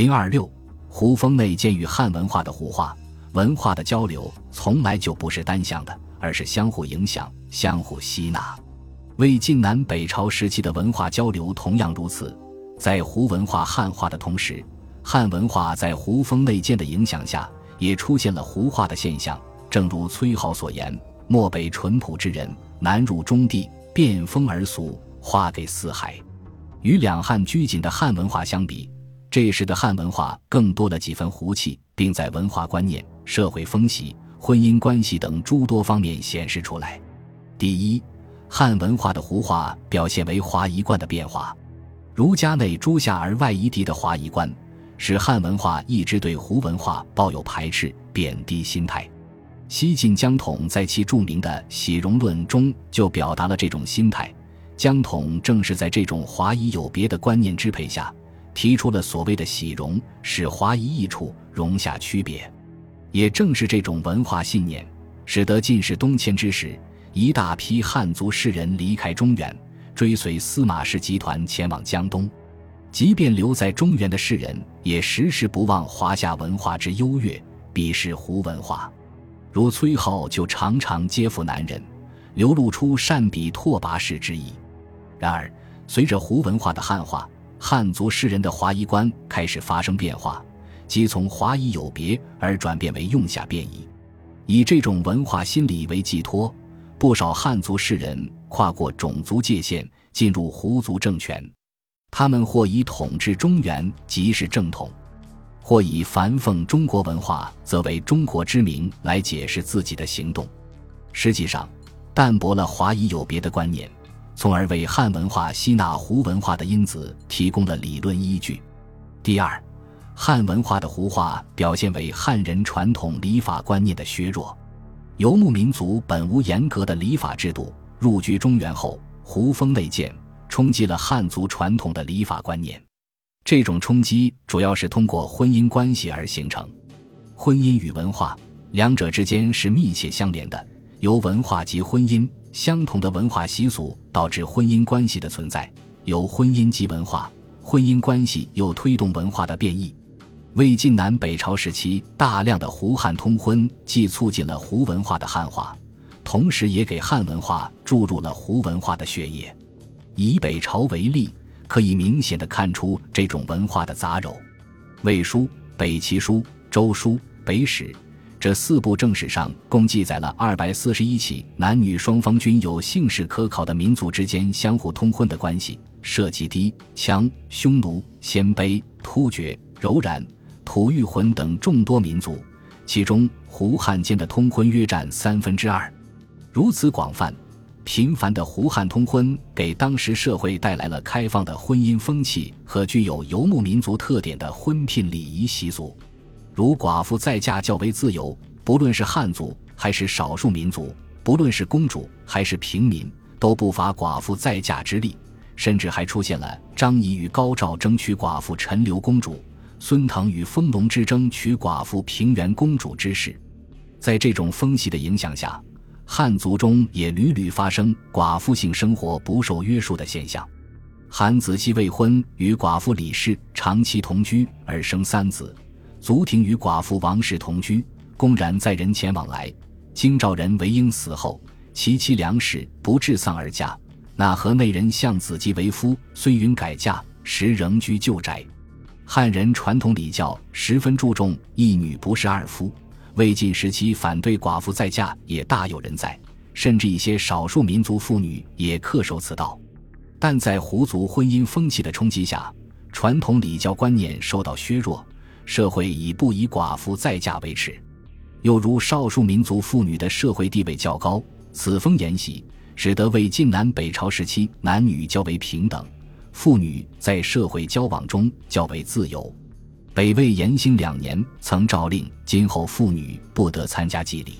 零二六，胡风内鉴与汉文化的互化，文化的交流从来就不是单向的，而是相互影响、相互吸纳。魏晋南北朝时期的文化交流同样如此，在胡文化汉化的同时，汉文化在胡风内鉴的影响下，也出现了胡化的现象。正如崔颢所言：“漠北淳朴之人，南入中地，变风而俗，化给四海。”与两汉拘谨的汉文化相比，这时的汉文化更多了几分胡气，并在文化观念、社会风习、婚姻关系等诸多方面显示出来。第一，汉文化的胡化表现为华夷观的变化。儒家内诸夏而外夷狄的华夷观，使汉文化一直对胡文化抱有排斥、贬低心态。西晋江统在其著名的《喜容论》中就表达了这种心态。江统正是在这种华夷有别的观念支配下。提出了所谓的“喜容”，使华夷异处，容下区别。也正是这种文化信念，使得进士东迁之时，一大批汉族士人离开中原，追随司马氏集团前往江东。即便留在中原的士人，也时时不忘华夏文化之优越，鄙视胡文化。如崔颢就常常接附南人，流露出善比拓跋氏之意。然而，随着胡文化的汉化，汉族诗人的华夷观开始发生变化，即从华夷有别而转变为用下变异。以这种文化心理为寄托，不少汉族士人跨过种族界限，进入胡族政权。他们或以统治中原即是正统，或以繁奉中国文化则为中国之名来解释自己的行动。实际上，淡薄了华夷有别的观念。从而为汉文化吸纳胡文化的因子提供了理论依据。第二，汉文化的胡化表现为汉人传统礼法观念的削弱。游牧民族本无严格的礼法制度，入居中原后，胡风内建，冲击了汉族传统的礼法观念。这种冲击主要是通过婚姻关系而形成。婚姻与文化两者之间是密切相连的，由文化及婚姻。相同的文化习俗导致婚姻关系的存在，由婚姻及文化，婚姻关系又推动文化的变异。魏晋南北朝时期，大量的胡汉通婚，既促进了胡文化的汉化，同时也给汉文化注入了胡文化的血液。以北朝为例，可以明显的看出这种文化的杂糅。魏书、北齐书、周书、北史。这四部正史上共记载了二百四十一起男女双方均有姓氏可考的民族之间相互通婚的关系，涉及氐、羌、匈奴、鲜卑、突厥、柔然、吐谷浑等众多民族，其中胡汉间的通婚约占三分之二。如此广泛、频繁的胡汉通婚，给当时社会带来了开放的婚姻风气和具有游牧民族特点的婚聘礼仪习俗。如寡妇再嫁较为自由，不论是汉族还是少数民族，不论是公主还是平民，都不乏寡妇再嫁之力。甚至还出现了张仪与高照争取寡妇陈留公主，孙腾与丰隆之争取寡妇平原公主之事。在这种风气的影响下，汉族中也屡屡发生寡妇性生活不受约束的现象。韩子熙未婚与寡妇李氏长期同居而生三子。足庭与寡妇王氏同居，公然载人前往来。京兆人韦婴死后，其妻梁氏不治丧而嫁。那河内人向子姬为夫，虽允改嫁，时仍居旧宅。汉人传统礼教十分注重一女不侍二夫。魏晋时期反对寡妇再嫁也大有人在，甚至一些少数民族妇女也恪守此道。但在胡族婚姻风气的冲击下，传统礼教观念受到削弱。社会以不以寡妇再嫁为耻，又如少数民族妇女的社会地位较高，此风沿袭，使得魏晋南北朝时期男女较为平等，妇女在社会交往中较为自由。北魏延兴两年曾诏令，今后妇女不得参加祭礼。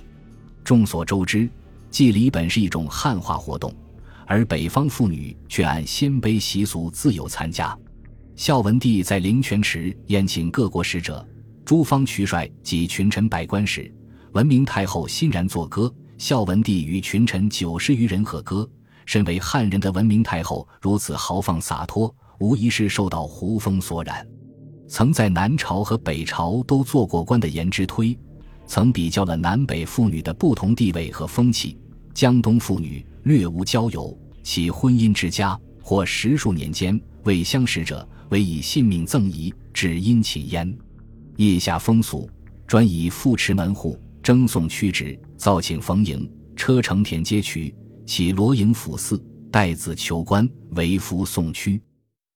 众所周知，祭礼本是一种汉化活动，而北方妇女却按鲜卑习俗自由参加。孝文帝在灵泉池宴请各国使者、诸方渠帅及群臣百官时，文明太后欣然作歌。孝文帝与群臣九十余人和歌。身为汉人的文明太后如此豪放洒脱，无疑是受到胡风所染。曾在南朝和北朝都做过官的颜之推，曾比较了南北妇女的不同地位和风气。江东妇女略无交友，其婚姻之家或十数年间未相识者，唯以性命赠仪，只殷勤焉。腋下风俗，专以富持门户，征送屈指，造请逢迎，车乘田街渠，起罗营府寺，待子求官，为夫送屈。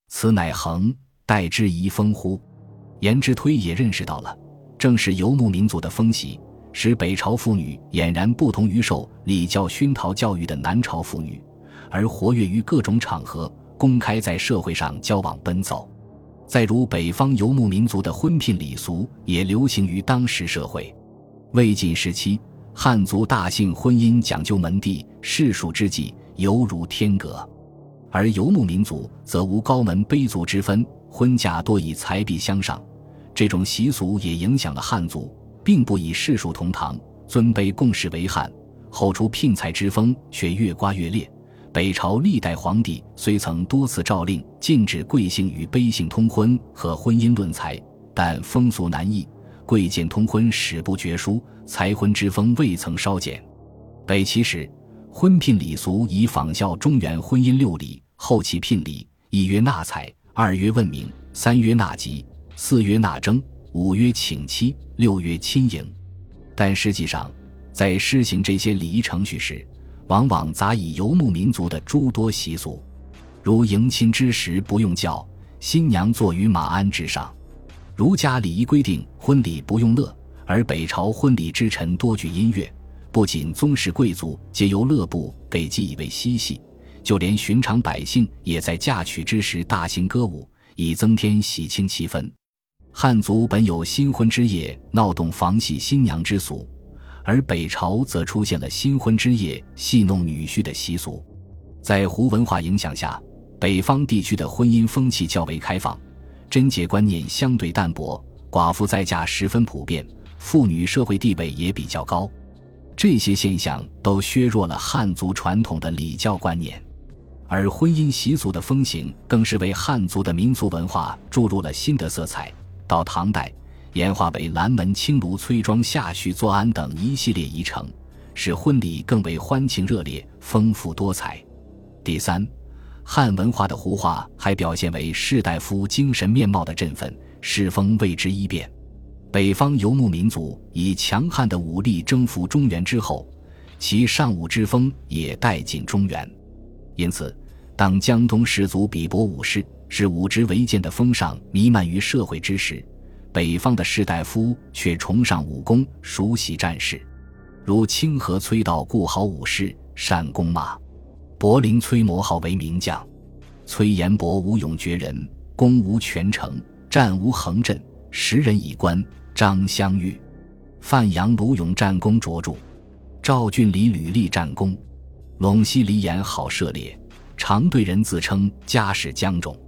此乃恒。待之遗风乎？颜之推也认识到了，正是游牧民族的风习，使北朝妇女俨然不同于受礼教熏陶教育的南朝妇女，而活跃于各种场合，公开在社会上交往奔走。再如北方游牧民族的婚聘礼俗，也流行于当时社会。魏晋时期，汉族大姓婚姻讲究门第，世俗之际犹如天隔，而游牧民族则无高门卑族之分。婚嫁多以财币相上，这种习俗也影响了汉族，并不以世俗同堂、尊卑共事为汉。后出聘财之风却越刮越烈。北朝历代皇帝虽曾多次诏令禁止贵姓与卑姓通婚和婚姻论财，但风俗难易，贵贱通婚史不绝书，财婚之风未曾稍减。北齐时，婚聘礼俗以仿效中原婚姻六礼，后期聘礼一曰纳采。二曰问名，三曰纳吉，四曰纳征，五曰请妻，六曰亲迎。但实际上，在施行这些礼仪程序时，往往杂以游牧民族的诸多习俗，如迎亲之时不用轿，新娘坐于马鞍之上。儒家礼仪规定婚礼不用乐，而北朝婚礼之臣多具音乐，不仅宗室贵族皆由乐部给寄以为嬉戏。就连寻常百姓也在嫁娶之时大兴歌舞，以增添喜庆气氛。汉族本有新婚之夜闹动房戏新娘之俗，而北朝则出现了新婚之夜戏弄女婿的习俗。在胡文化影响下，北方地区的婚姻风气较为开放，贞洁观念相对淡薄，寡妇再嫁十分普遍，妇女社会地位也比较高。这些现象都削弱了汉族传统的礼教观念。而婚姻习俗的风行，更是为汉族的民族文化注入了新的色彩。到唐代，演化为蓝门青庐崔庄下序作安等一系列仪程，使婚礼更为欢庆热烈、丰富多彩。第三，汉文化的胡化还表现为士大夫精神面貌的振奋，世风为之一变。北方游牧民族以强悍的武力征服中原之后，其尚武之风也带进中原。因此，当江东士族比搏武士、是武职为剑的风尚弥漫于社会之时，北方的士大夫却崇尚武功、熟悉战事，如清河崔道固好武士，善弓马；柏林崔摩号为名将；崔延伯武勇绝人，攻无全城，战无横阵，十人以关。张相玉、范阳卢勇战功卓著；赵俊礼屡立战功。陇西李岩好射猎，常对人自称家世江种。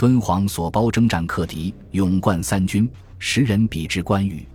敦煌所包征战克敌，勇冠三军，时人比之关羽。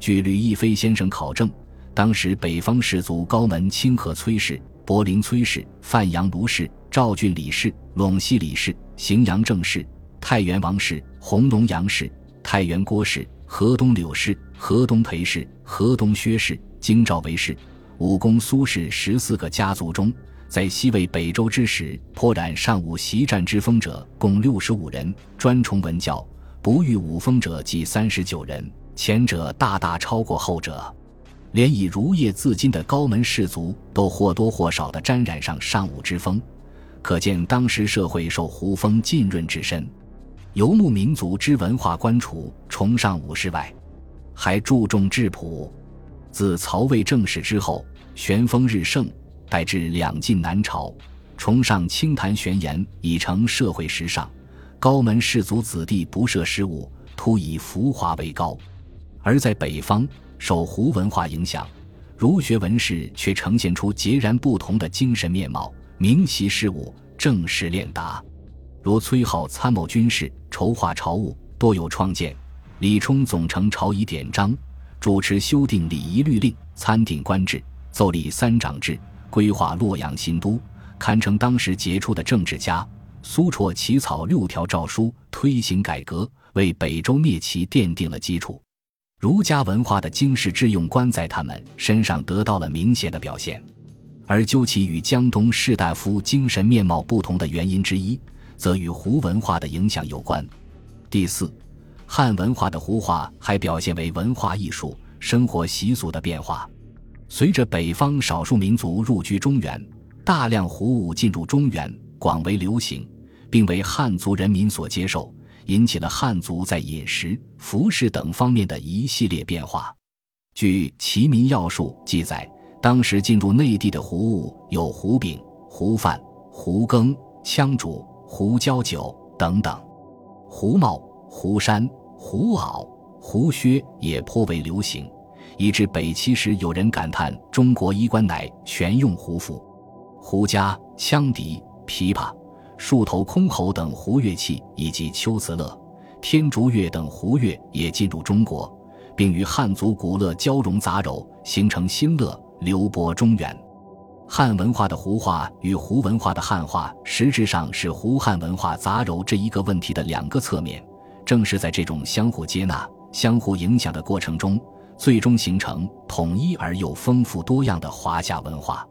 据吕亦飞先生考证，当时北方士族高门清河崔氏、柏林崔氏、范阳卢氏、赵郡李氏、陇西李氏、荥阳郑氏、太原王氏、弘农杨氏、太原郭氏、河东柳氏、河东裴氏、河东薛氏、京兆韦氏。武功苏氏十四个家族中，在西魏北周之时，颇染尚武习战之风者共六十五人，专崇文教不遇武风者计三十九人，前者大大超过后者。连以儒业自矜的高门士族都或多或少地沾染上尚武之风，可见当时社会受胡风浸润之深。游牧民族之文化观除崇尚武士外，还注重质朴。自曹魏正始之后，玄风日盛，乃至两晋南朝，崇尚清谈玄言，已成社会时尚。高门士族子弟不涉失误，突以浮华为高。而在北方，受胡文化影响，儒学文士却呈现出截然不同的精神面貌，明习事务，正式练达。如崔浩参谋军事，筹划朝务，多有创建；李冲总成朝仪典章。主持修订礼仪律令，参定官制，奏立三长制，规划洛阳新都，堪称当时杰出的政治家。苏绰起草六条诏书，推行改革，为北周灭齐奠定了基础。儒家文化的经世致用观在他们身上得到了明显的表现。而究其与江东士大夫精神面貌不同的原因之一，则与胡文化的影响有关。第四，汉文化的胡化还表现为文化艺术、生活习俗的变化。随着北方少数民族入居中原，大量胡舞进入中原，广为流行，并为汉族人民所接受，引起了汉族在饮食、服饰等方面的一系列变化。据《齐民要术》记载。当时进入内地的胡物有胡饼、胡饭、胡羹、羌煮、胡椒酒等等，胡帽、胡衫、胡袄、胡靴也颇为流行，以致北齐时有人感叹中国衣冠乃全用胡服。胡笳、羌笛、琵琶、树头箜篌等胡乐器，以及秋瓷乐、天竺乐等胡乐也进入中国，并与汉族古乐交融杂糅，形成新乐。流播中原，汉文化的胡化与胡文化的汉化，实质上是胡汉文化杂糅这一个问题的两个侧面。正是在这种相互接纳、相互影响的过程中，最终形成统一而又丰富多样的华夏文化。